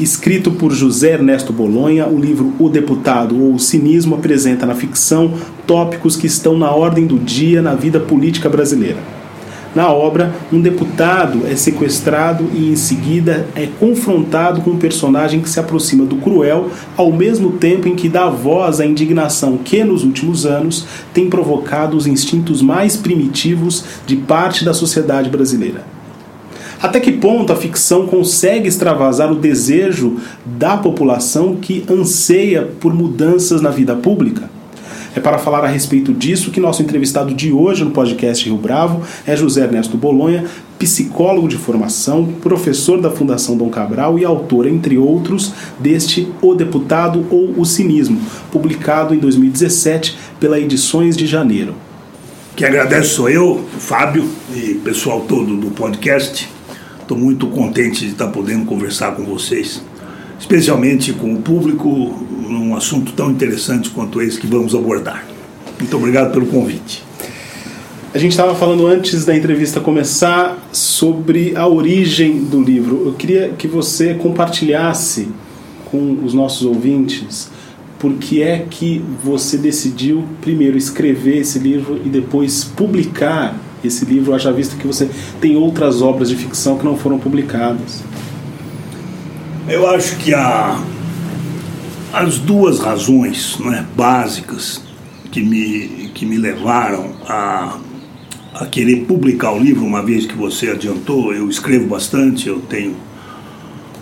Escrito por José Ernesto Bolonha, o livro O Deputado ou o Cinismo apresenta na ficção tópicos que estão na ordem do dia na vida política brasileira. Na obra, um deputado é sequestrado e em seguida é confrontado com um personagem que se aproxima do cruel, ao mesmo tempo em que dá voz à indignação que, nos últimos anos, tem provocado os instintos mais primitivos de parte da sociedade brasileira. Até que ponto a ficção consegue extravasar o desejo da população que anseia por mudanças na vida pública? É para falar a respeito disso que nosso entrevistado de hoje no podcast Rio Bravo é José Ernesto Bolonha, psicólogo de formação, professor da Fundação Dom Cabral e autor, entre outros, deste O Deputado ou o Cinismo, publicado em 2017 pela Edições de Janeiro. Quem agradece sou eu, Fábio e pessoal todo do podcast. Estou muito contente de estar podendo conversar com vocês, especialmente com o público, num assunto tão interessante quanto esse que vamos abordar. Muito obrigado pelo convite. A gente estava falando antes da entrevista começar sobre a origem do livro. Eu queria que você compartilhasse com os nossos ouvintes por que é que você decidiu primeiro escrever esse livro e depois publicar esse livro, haja visto que você tem outras obras de ficção que não foram publicadas? Eu acho que há as duas razões né, básicas que me, que me levaram a, a querer publicar o livro, uma vez que você adiantou, eu escrevo bastante, eu tenho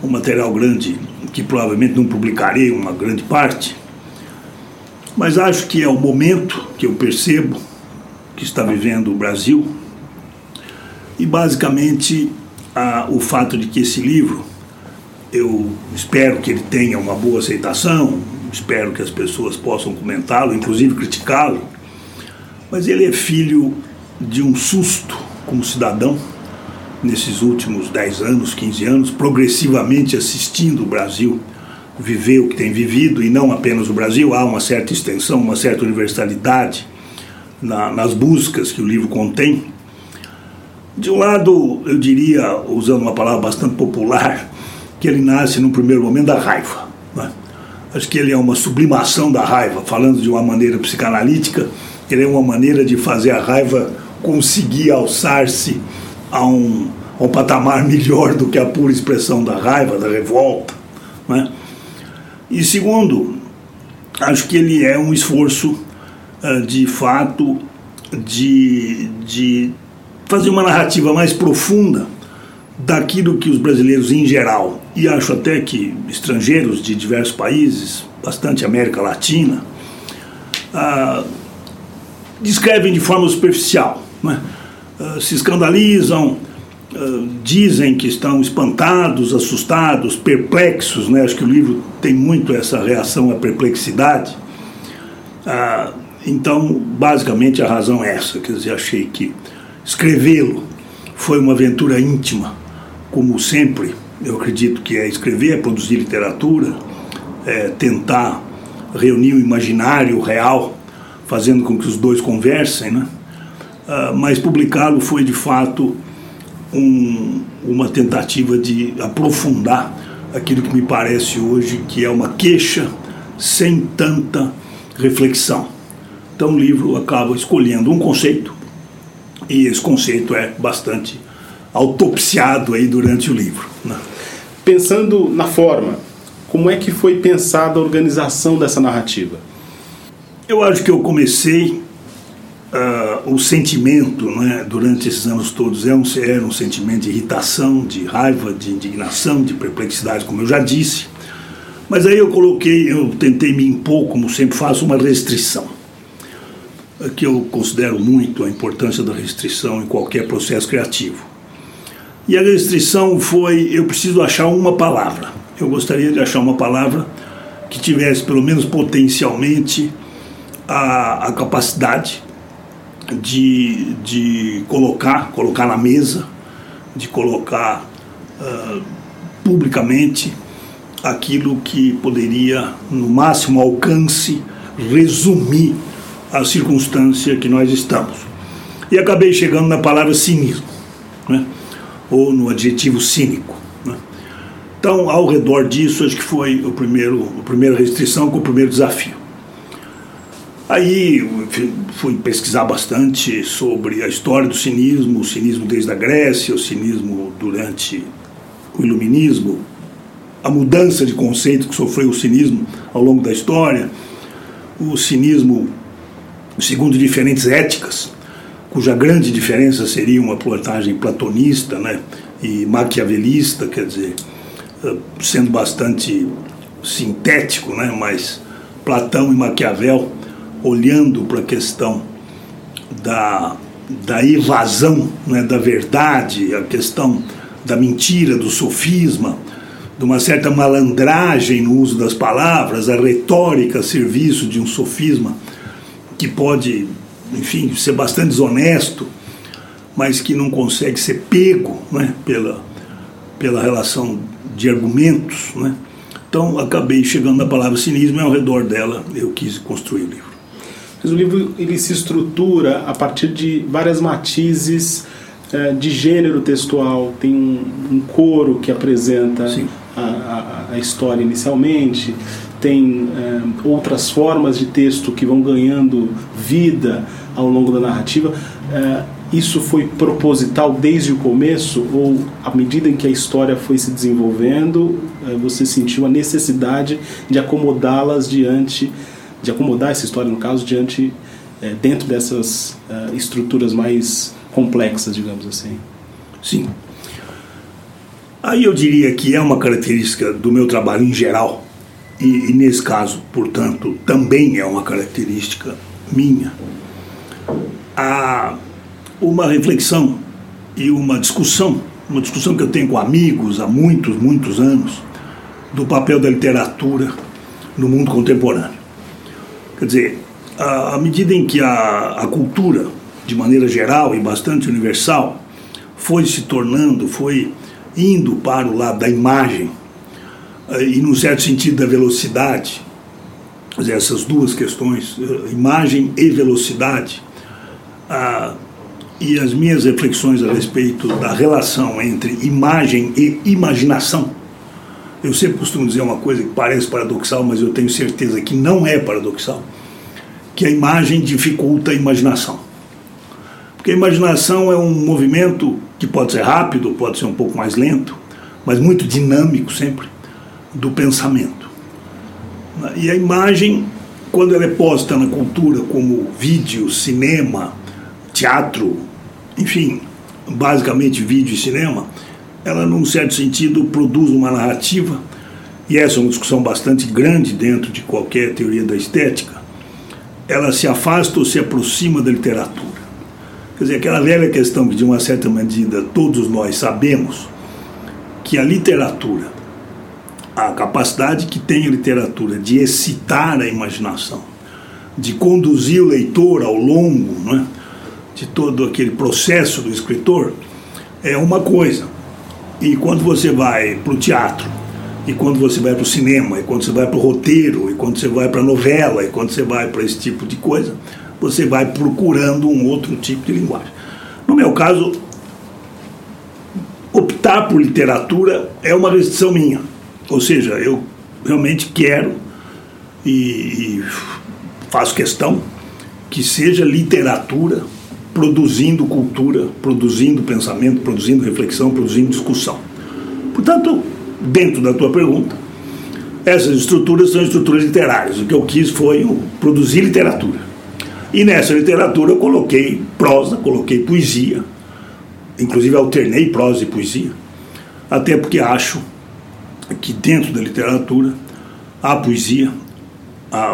um material grande que provavelmente não publicarei uma grande parte, mas acho que é o momento que eu percebo que está vivendo o Brasil. E basicamente a, o fato de que esse livro eu espero que ele tenha uma boa aceitação, espero que as pessoas possam comentá-lo, inclusive criticá-lo, mas ele é filho de um susto como cidadão nesses últimos 10 anos, 15 anos, progressivamente assistindo o Brasil viver o que tem vivido, e não apenas o Brasil, há uma certa extensão, uma certa universalidade na, nas buscas que o livro contém. De um lado, eu diria, usando uma palavra bastante popular, que ele nasce no primeiro momento da raiva. Né? Acho que ele é uma sublimação da raiva, falando de uma maneira psicanalítica, ele é uma maneira de fazer a raiva conseguir alçar-se a um, a um patamar melhor do que a pura expressão da raiva, da revolta. Né? E segundo, acho que ele é um esforço de fato de, de fazer uma narrativa mais profunda daquilo que os brasileiros em geral, e acho até que estrangeiros de diversos países, bastante América Latina, uh, descrevem de forma superficial. Né? Uh, se escandalizam, uh, dizem que estão espantados, assustados, perplexos. Né? Acho que o livro tem muito essa reação à perplexidade. Então, basicamente, a razão é essa. Quer dizer, achei que escrevê-lo foi uma aventura íntima, como sempre. Eu acredito que é escrever, é produzir literatura, é tentar reunir o imaginário, o real, fazendo com que os dois conversem, né? Uh, mas publicá-lo foi de fato um, uma tentativa de aprofundar aquilo que me parece hoje que é uma queixa sem tanta reflexão. Então o livro acaba escolhendo um conceito e esse conceito é bastante autopsiado aí durante o livro. Né? Pensando na forma, como é que foi pensada a organização dessa narrativa? Eu acho que eu comecei uh, o sentimento, né, durante esses anos todos, era é um, era um sentimento de irritação, de raiva, de indignação, de perplexidade, como eu já disse. Mas aí eu coloquei, eu tentei me impor, como sempre faço, uma restrição que eu considero muito a importância da restrição em qualquer processo criativo. E a restrição foi: eu preciso achar uma palavra. Eu gostaria de achar uma palavra que tivesse, pelo menos potencialmente, a, a capacidade de, de colocar, colocar na mesa, de colocar uh, publicamente aquilo que poderia, no máximo alcance, resumir a circunstância que nós estamos. E acabei chegando na palavra cinismo, né? ou no adjetivo cínico. Né? Então, ao redor disso, acho que foi o primeiro, a primeira restrição com o primeiro desafio. Aí fui pesquisar bastante sobre a história do cinismo, o cinismo desde a Grécia, o cinismo durante o iluminismo, a mudança de conceito que sofreu o cinismo ao longo da história, o cinismo segundo diferentes éticas, cuja grande diferença seria uma plotagem platonista né, e maquiavelista, quer dizer, eh, sendo bastante sintético, né, mas Platão e Maquiavel olhando para a questão da, da evasão né, da verdade, a questão da mentira, do sofisma, de uma certa malandragem no uso das palavras, a retórica a serviço de um sofisma que pode, enfim, ser bastante desonesto, mas que não consegue ser pego né, pela, pela relação de argumentos. Né? Então acabei chegando na palavra cinismo e ao redor dela eu quis construir o livro. Mas o livro ele se estrutura a partir de várias matizes eh, de gênero textual. Tem um, um coro que apresenta a, a, a, história inicialmente, tem eh, outras formas de texto que vão ganhando vida ao longo da narrativa. Eh, isso foi proposital desde o começo ou à medida em que a história foi se desenvolvendo, você sentiu a necessidade de acomodá-las diante de acomodar essa história, no caso, diante é, dentro dessas estruturas mais complexas, digamos assim. Sim. Aí eu diria que é uma característica do meu trabalho em geral, e, e nesse caso, portanto, também é uma característica minha, a uma reflexão e uma discussão, uma discussão que eu tenho com amigos há muitos, muitos anos, do papel da literatura no mundo contemporâneo. Quer dizer, à medida em que a, a cultura, de maneira geral e bastante universal, foi se tornando, foi indo para o lado da imagem, e, num certo sentido, da velocidade, essas duas questões, eh, imagem e velocidade, ah, e as minhas reflexões a respeito da relação entre imagem e imaginação, eu sempre costumo dizer uma coisa que parece paradoxal, mas eu tenho certeza que não é paradoxal, que a imagem dificulta a imaginação. Porque a imaginação é um movimento que pode ser rápido, pode ser um pouco mais lento, mas muito dinâmico sempre, do pensamento. E a imagem, quando ela é posta na cultura como vídeo, cinema, teatro, enfim, basicamente vídeo e cinema, ela, num certo sentido, produz uma narrativa, e essa é uma discussão bastante grande dentro de qualquer teoria da estética, ela se afasta ou se aproxima da literatura. Quer dizer, aquela velha questão que, de uma certa medida, todos nós sabemos que a literatura, a capacidade que tem a literatura de excitar a imaginação, de conduzir o leitor ao longo né, de todo aquele processo do escritor, é uma coisa. E quando você vai para o teatro, e quando você vai para o cinema, e quando você vai para o roteiro, e quando você vai para a novela, e quando você vai para esse tipo de coisa, você vai procurando um outro tipo de linguagem. No meu caso, optar por literatura é uma restrição minha. Ou seja, eu realmente quero e, e faço questão que seja literatura produzindo cultura, produzindo pensamento, produzindo reflexão, produzindo discussão. Portanto, dentro da tua pergunta, essas estruturas são estruturas literárias. O que eu quis foi produzir literatura. E nessa literatura eu coloquei prosa, coloquei poesia, inclusive alternei prosa e poesia, até porque acho que dentro da literatura a poesia,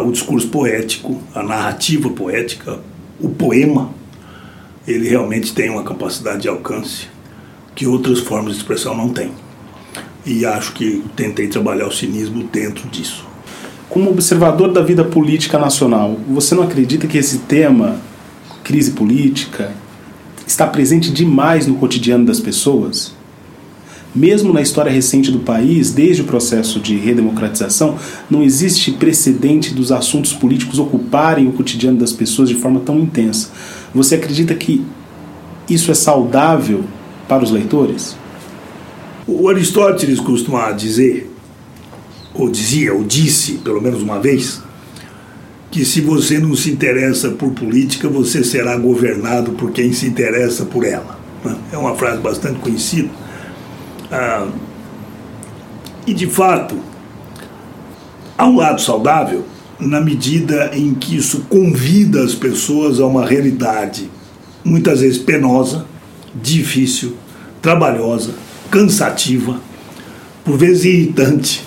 o discurso poético, a narrativa poética, o poema, ele realmente tem uma capacidade de alcance que outras formas de expressão não têm. E acho que tentei trabalhar o cinismo dentro disso. Como observador da vida política nacional, você não acredita que esse tema, crise política, está presente demais no cotidiano das pessoas? Mesmo na história recente do país, desde o processo de redemocratização, não existe precedente dos assuntos políticos ocuparem o cotidiano das pessoas de forma tão intensa. Você acredita que isso é saudável para os leitores? O Aristóteles costuma dizer, ou dizia, ou disse, pelo menos uma vez, que se você não se interessa por política, você será governado por quem se interessa por ela. É uma frase bastante conhecida. Ah, e de fato, há um lado saudável na medida em que isso convida as pessoas a uma realidade muitas vezes penosa, difícil, trabalhosa, cansativa, por vezes irritante,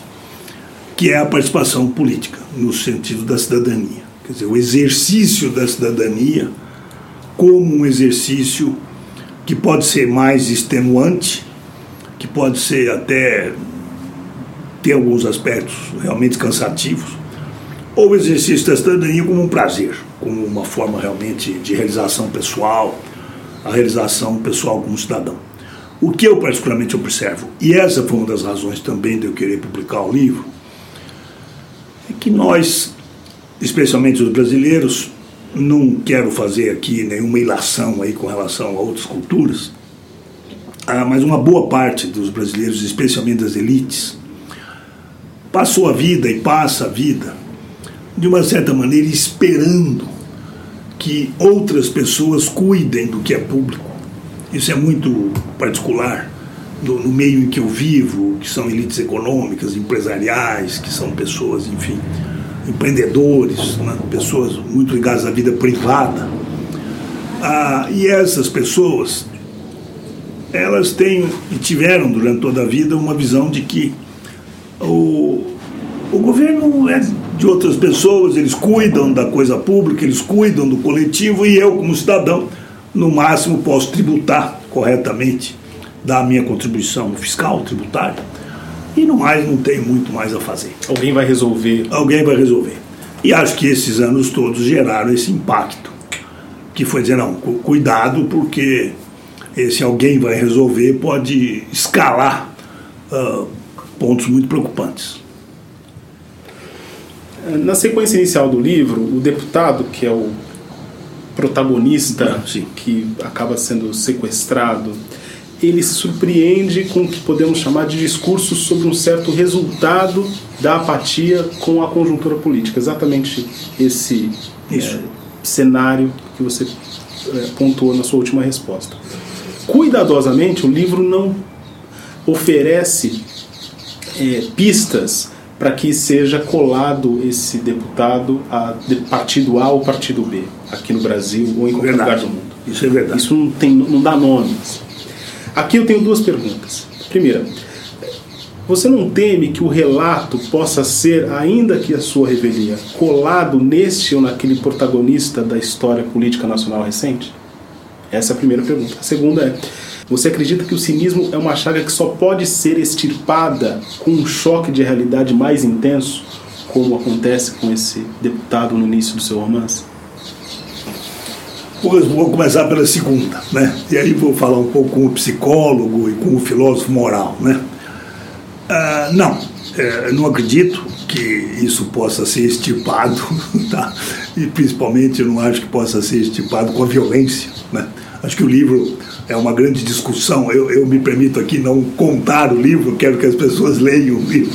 que é a participação política, no sentido da cidadania. Quer dizer, o exercício da cidadania como um exercício que pode ser mais extenuante, que pode ser até ter alguns aspectos realmente cansativos, ou o exercício da cidadania como um prazer, como uma forma realmente de realização pessoal, a realização pessoal como cidadão. O que eu particularmente observo, e essa foi uma das razões também de eu querer publicar o livro, é que nós, especialmente os brasileiros, não quero fazer aqui nenhuma ilação aí com relação a outras culturas, mas uma boa parte dos brasileiros, especialmente das elites, passou a vida e passa a vida de uma certa maneira esperando que outras pessoas cuidem do que é público isso é muito particular no, no, meio em que eu vivo, que são elites econômicas, empresariais, que são pessoas, enfim, empreendedores, né? pessoas muito ligadas à vida privada. Ah, e essas pessoas, elas têm e tiveram durante toda a vida uma visão de que o, o governo é de outras pessoas, eles cuidam da coisa pública, eles cuidam do coletivo e eu, como cidadão, no máximo posso tributar corretamente, dar a minha contribuição fiscal, tributária, e no mais não tem muito mais a fazer. Alguém vai resolver. Alguém vai resolver. E acho que esses anos todos geraram esse impacto, que foi dizer, não, cuidado, porque esse alguém vai resolver pode escalar uh, pontos muito preocupantes. Na sequência inicial do livro, o deputado, que é o protagonista que acaba sendo sequestrado, ele se surpreende com o que podemos chamar de discurso sobre um certo resultado da apatia com a conjuntura política. Exatamente esse é, cenário que você é, pontuou na sua última resposta. Cuidadosamente, o livro não oferece é, pistas para que seja colado esse deputado a partido A ou partido B, aqui no Brasil ou em qualquer verdade. lugar do mundo. Isso é verdade. Isso não, tem, não dá nomes. Aqui eu tenho duas perguntas. Primeira, você não teme que o relato possa ser, ainda que a sua revelia, colado neste ou naquele protagonista da história política nacional recente? Essa é a primeira pergunta. A segunda é: você acredita que o cinismo é uma chaga que só pode ser extirpada com um choque de realidade mais intenso, como acontece com esse deputado no início do seu romance? Vou começar pela segunda, né? E aí vou falar um pouco com o psicólogo e com o filósofo moral, né? Uh, não, é, não acredito que isso possa ser estipado, tá? E principalmente eu não acho que possa ser estipado com a violência, né? Acho que o livro é uma grande discussão. Eu, eu me permito aqui não contar o livro, quero que as pessoas leiam o livro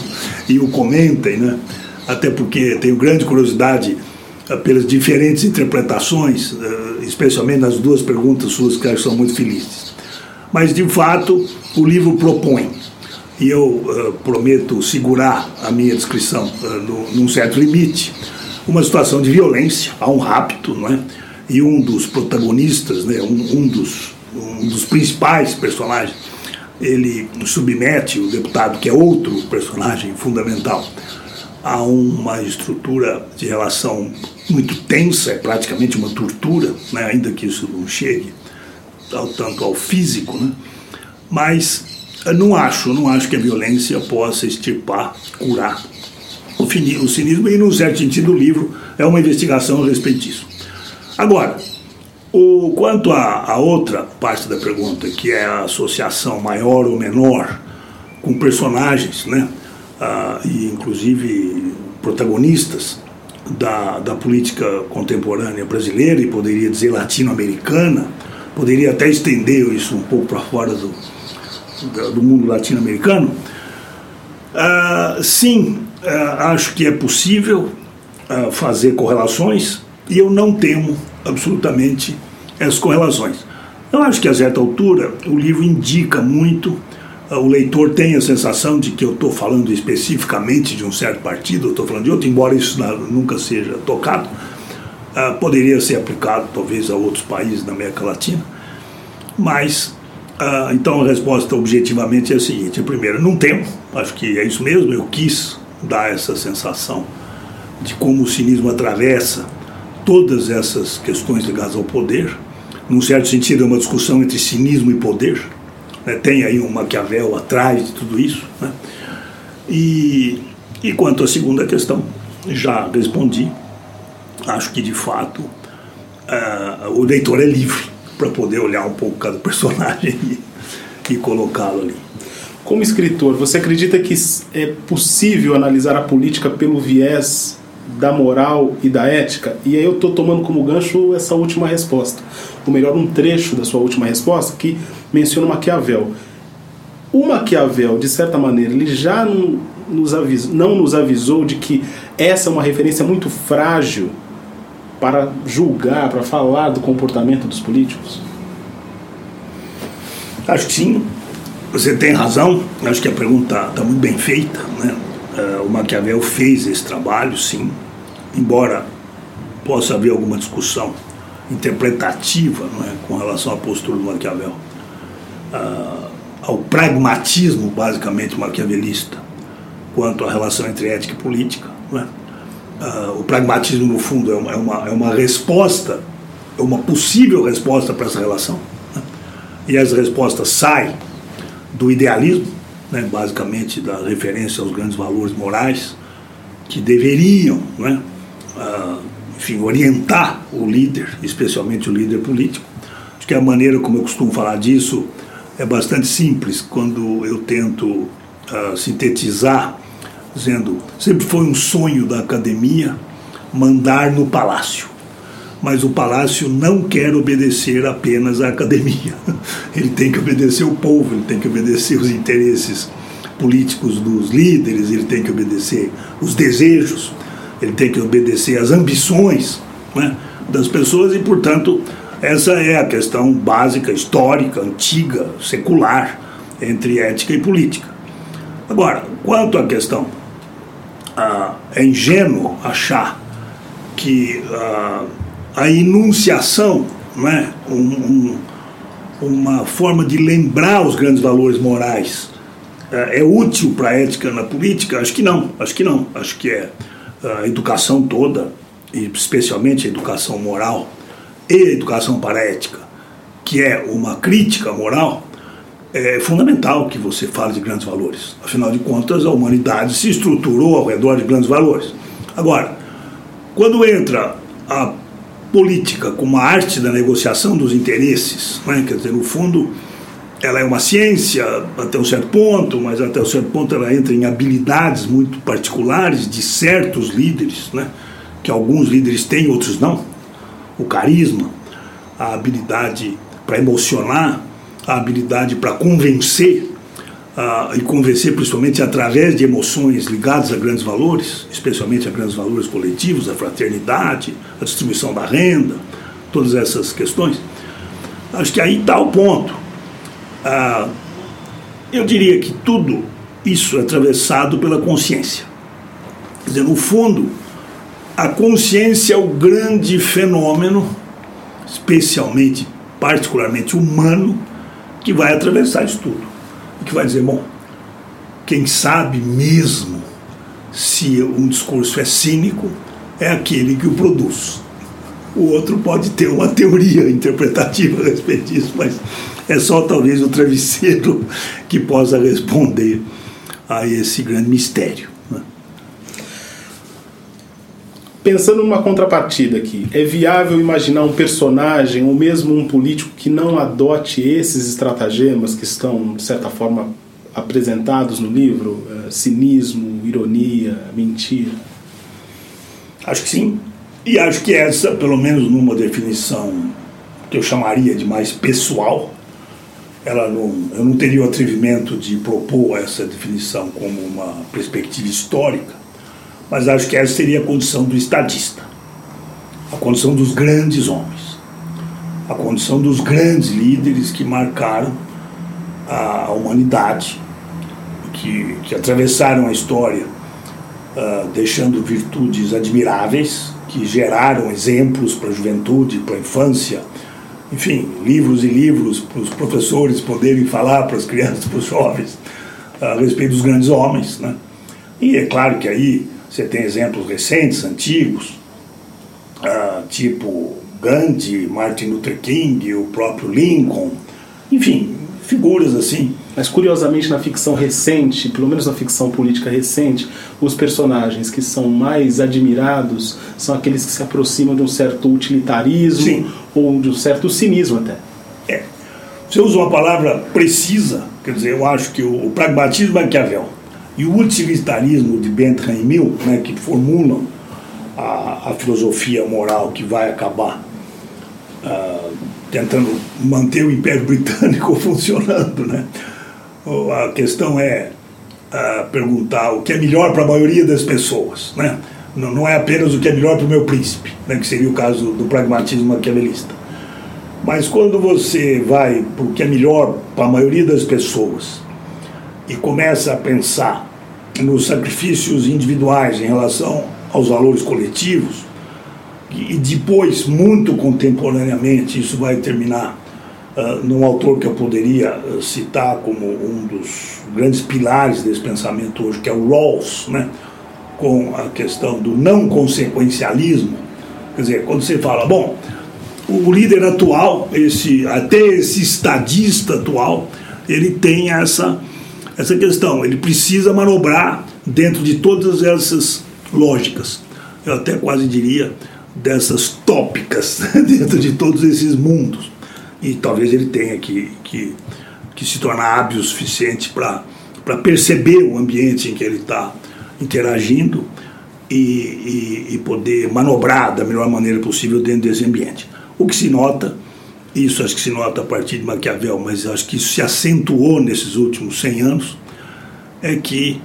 e o comentem, né? até porque tenho grande curiosidade uh, pelas diferentes interpretações, uh, especialmente nas duas perguntas suas que são muito felizes. Mas, de fato, o livro propõe, e eu uh, prometo segurar a minha descrição no, num certo limite, uma situação de violência, há um rapto, não é? e um dos protagonistas, né, um, um dos um dos principais personagens, ele submete o deputado, que é outro personagem fundamental, a uma estrutura de relação muito tensa, é praticamente uma tortura, né, ainda que isso não chegue ao, tanto ao físico, né, mas não acho, não acho que a violência possa extirpar, curar o, o cinismo, e, num certo sentido, o livro é uma investigação a respeito disso. Agora, o, quanto à outra parte da pergunta, que é a associação maior ou menor com personagens, né? Ah, e inclusive protagonistas da, da política contemporânea brasileira e poderia dizer latino-americana, poderia até estender isso um pouco para fora do, do mundo latino-americano. Ah, sim, ah, acho que é possível ah, fazer correlações e eu não temo absolutamente essas correlações. Eu acho que a certa altura o livro indica muito o leitor tem a sensação de que eu estou falando especificamente de um certo partido, eu estou falando de outro, embora isso nunca seja tocado, poderia ser aplicado talvez a outros países da América Latina, mas uh, então a resposta objetivamente é a seguinte: primeiro, não temo, acho que é isso mesmo, eu quis dar essa sensação de como o cinismo atravessa todas essas questões ligadas ao poder. Num certo sentido, é uma discussão entre cinismo e poder né? Tem aí um Maquiavel atrás de tudo isso. Né? E, e quanto à segunda questão, já respondi. Acho que de fato uh, o leitor é livre para poder olhar um pouco cada personagem e, e colocá-lo ali. Como escritor, você acredita que é possível analisar a política pelo viés da moral e da ética? E aí eu estou tomando como gancho essa última resposta. Ou melhor, um trecho da sua última resposta que menciona Maquiavel. O Maquiavel, de certa maneira, ele já não nos, avisou, não nos avisou de que essa é uma referência muito frágil para julgar, para falar do comportamento dos políticos? Acho que sim. Você tem razão. Acho que a pergunta está muito bem feita. Né? Uh, o Maquiavel fez esse trabalho, sim, embora possa haver alguma discussão interpretativa é, com relação à postura do Maquiavel, uh, ao pragmatismo basicamente maquiavelista quanto à relação entre ética e política. É? Uh, o pragmatismo, no fundo, é uma, é uma, é uma resposta, é uma possível resposta para essa relação. Né? E as respostas saem do idealismo, né, basicamente da referência aos grandes valores morais que deveriam, né, uh, enfim, orientar o líder, especialmente o líder político. Acho que a maneira como eu costumo falar disso é bastante simples quando eu tento uh, sintetizar, dizendo sempre foi um sonho da academia mandar no palácio mas o palácio não quer obedecer apenas à academia. Ele tem que obedecer o povo, ele tem que obedecer os interesses políticos dos líderes, ele tem que obedecer os desejos, ele tem que obedecer às ambições né, das pessoas e, portanto, essa é a questão básica, histórica, antiga, secular entre ética e política. Agora, quanto à questão, ah, é ingênuo achar que ah, a enunciação, né? Um, um, uma forma de lembrar os grandes valores morais é, é útil para a ética na política? Acho que não, acho que não. Acho que é a educação toda, e especialmente a educação moral e a educação para a ética, que é uma crítica moral, é fundamental que você fale de grandes valores. Afinal de contas, a humanidade se estruturou ao redor de grandes valores. Agora, quando entra a política como a arte da negociação dos interesses, né? quer dizer, no fundo, ela é uma ciência até um certo ponto, mas até um certo ponto ela entra em habilidades muito particulares de certos líderes, né? que alguns líderes têm, outros não. O carisma, a habilidade para emocionar, a habilidade para convencer, uh, e convencer principalmente através de emoções ligadas a grandes valores, especialmente a grandes valores coletivos, a fraternidade, a distribuição da renda, todas essas questões. Acho que aí está o ponto. Uh, eu diria que tudo isso é atravessado pela consciência. Quer dizer, no fundo, a consciência é o grande fenômeno, especialmente, particularmente humano, que vai atravessar isso tudo que vai dizer, bom, quem sabe mesmo se um discurso é cínico é aquele que o produz. O outro pode ter uma teoria interpretativa a respeito disso, mas é só talvez o travesseiro que possa responder a esse grande mistério. Né? Pensando numa contrapartida aqui, é viável imaginar um personagem ou mesmo um político que não adote esses estratagemas que estão, de certa forma, apresentados no livro? É, cinismo, ironia, mentira? Acho que sim. E acho que essa, pelo menos numa definição que eu chamaria de mais pessoal, ela não, eu não teria o atrevimento de propor essa definição como uma perspectiva histórica, mas acho que essa seria a condição do estadista, a condição dos grandes homens, a condição dos grandes líderes que marcaram a humanidade, que, que atravessaram a história, uh, deixando virtudes admiráveis, que geraram exemplos para a juventude, para a infância, enfim, livros e livros para os professores poderem falar para as crianças, para os jovens, a respeito dos grandes homens. Né? E é claro que aí você tem exemplos recentes, antigos, uh, tipo Gandhi, Martin Luther King, o próprio Lincoln, enfim, figuras assim. Mas curiosamente na ficção recente, pelo menos na ficção política recente, os personagens que são mais admirados são aqueles que se aproximam de um certo utilitarismo Sim. ou de um certo cinismo até. É. Você usa uma palavra precisa, quer dizer, eu acho que o, pragmatismo é Maquiavel e o utilitarismo de Bentham e Mill, né, que formulam a, a, filosofia moral que vai acabar uh, tentando manter o Império Britânico funcionando, né? A questão é uh, perguntar o que é melhor para a maioria das pessoas, né? Não, não é apenas o que é melhor para o meu príncipe, né? que seria o caso do pragmatismo maquiavelista. Mas quando você vai para o que é melhor para a maioria das pessoas e começa a pensar nos sacrifícios individuais em relação aos valores coletivos, e depois, muito contemporaneamente, isso vai terminar uh, num autor que eu poderia uh, citar como um dos grandes pilares desse pensamento hoje, que é o Rawls, né? com a questão do não consequencialismo. Quer dizer, quando você fala, bom, o líder atual, esse, até esse estadista atual, ele tem essa, essa questão, ele precisa manobrar dentro de todas essas lógicas. Eu até quase diria dessas tópicas dentro de todos esses mundos. E talvez ele tenha que, que, que se tornar hábil o suficiente para perceber o ambiente em que ele está interagindo e, e, e, poder manobrar da melhor maneira possível dentro desse ambiente. O que se nota, isso acho que se nota a partir de Maquiavel, mas acho que isso se acentuou nesses últimos 100 anos, é que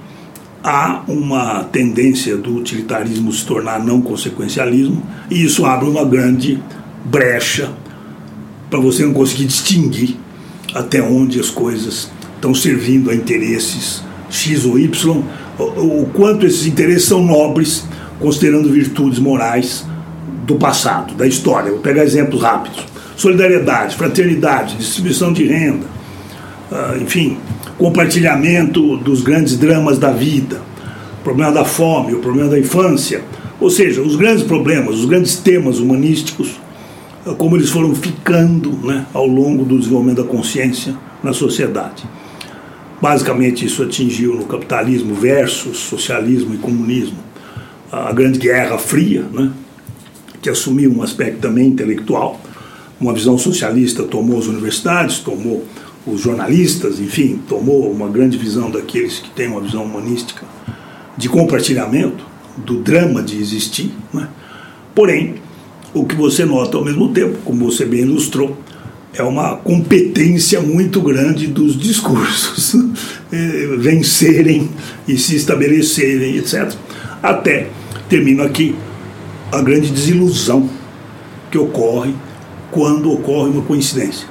há uma tendência do utilitarismo se tornar não consequencialismo, e isso abre uma grande brecha para você não conseguir distinguir até onde as coisas estão servindo a interesses X ou Y, o, quanto esses interesses são nobres, considerando virtudes morais do passado, da história. Vou pegar exemplos rápidos: solidariedade, fraternidade, distribuição de renda, uh, enfim, compartilhamento dos grandes dramas da vida, o problema da fome, o problema da infância, ou seja, os grandes problemas, os grandes temas humanísticos, eh, como eles foram ficando né, ao longo do desenvolvimento da consciência na sociedade. Basicamente, isso atingiu no capitalismo versus socialismo e comunismo a grande guerra fria, né, que assumiu um aspecto também intelectual. Uma visão socialista tomou as universidades, tomou os jornalistas, enfim, tomou uma grande visão daqueles que têm uma visão humanística de compartilhamento, do drama de existir. Né? Porém, o que você nota ao mesmo tempo, como você bem ilustrou, é uma competência muito grande dos discursos eh, vencerem e se estabelecerem, etc. Até, termino aqui, a grande desilusão que ocorre quando ocorre uma coincidência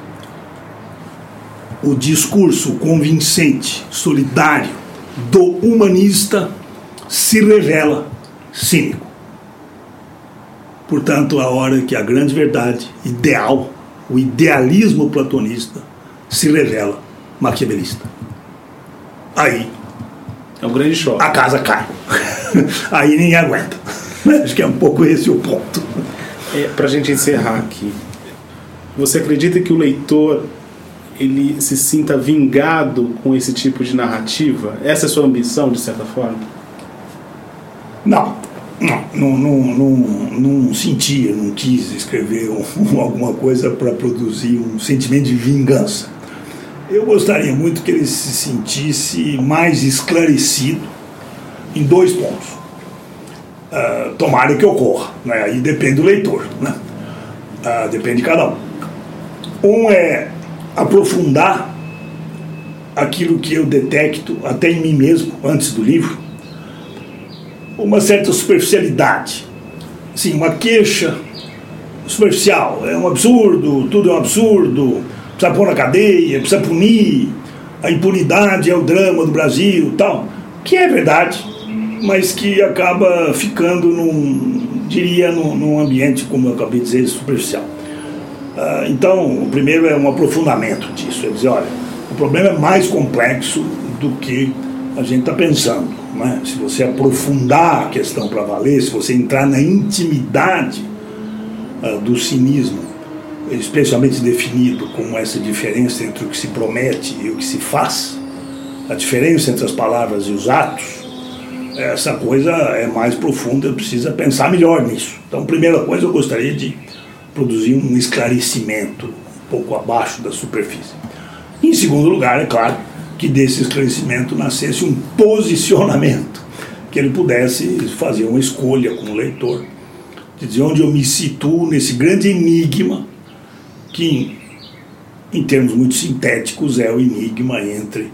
o discurso convincente, solidário do humanista se revela cínico. Portanto, a hora que a grande verdade ideal, o idealismo platonista, se revela maquiavelista. Aí. É um grande choque. A casa cai. Aí ninguém aguenta. Acho que é um pouco esse o ponto. É, Para a gente encerrar aqui, você acredita que o leitor ele se sinta vingado com esse tipo de narrativa? Essa é a sua ambição, de certa forma? Não. Não, não, não, não, sentia, não quis escrever um, alguma coisa para produzir um sentimento de vingança. Eu gostaria muito que ele se sentisse mais esclarecido em dois pontos. Uh, tomara que ocorra, né? aí depende do leitor, né? Uh, depende de cada um. Um é aprofundar aquilo que eu detecto até em mim mesmo antes do livro, uma certa superficialidade. Sim, uma queixa superficial. É um absurdo, tudo é um absurdo, precisa pôr na cadeia, precisa punir, a impunidade é o drama do Brasil tal. Que é verdade, mas que acaba ficando num, diria, num, num ambiente, como eu acabei de dizer, superficial. Uh, então, o primeiro é um aprofundamento disso, é dizer, olha, o problema é mais complexo do que a gente está pensando. Né? Se você aprofundar a questão para valer, se você entrar na intimidade uh, do cinismo, especialmente definido como essa diferença entre o que se promete e o que se faz, a diferença entre as palavras e os atos, essa coisa é mais profunda, precisa pensar melhor nisso. Então, primeira coisa, eu gostaria de produzir um esclarecimento um pouco abaixo da superfície. Em segundo lugar, é claro, que desse esclarecimento nascesse um posicionamento, que ele pudesse fazer uma escolha como leitor, de dizer onde eu me situo nesse grande enigma, que, em termos muito sintéticos, é o enigma entre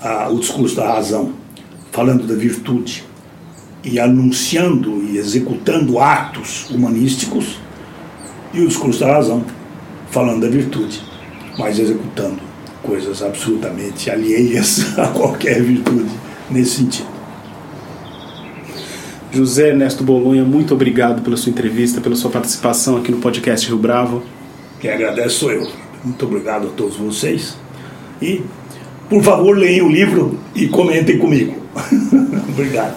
a, o discurso da razão, falando da virtude, e anunciando e executando atos humanísticos, e o discurso da razão, falando da virtude, mas executando coisas absolutamente alheias a qualquer virtude nesse sentido. José Ernesto Bolonha, muito obrigado pela sua entrevista, pela sua participação aqui no podcast Rio Bravo. Quem agradece sou eu. Muito obrigado a todos vocês. E, por favor, leiam o livro e comentem comigo. obrigado.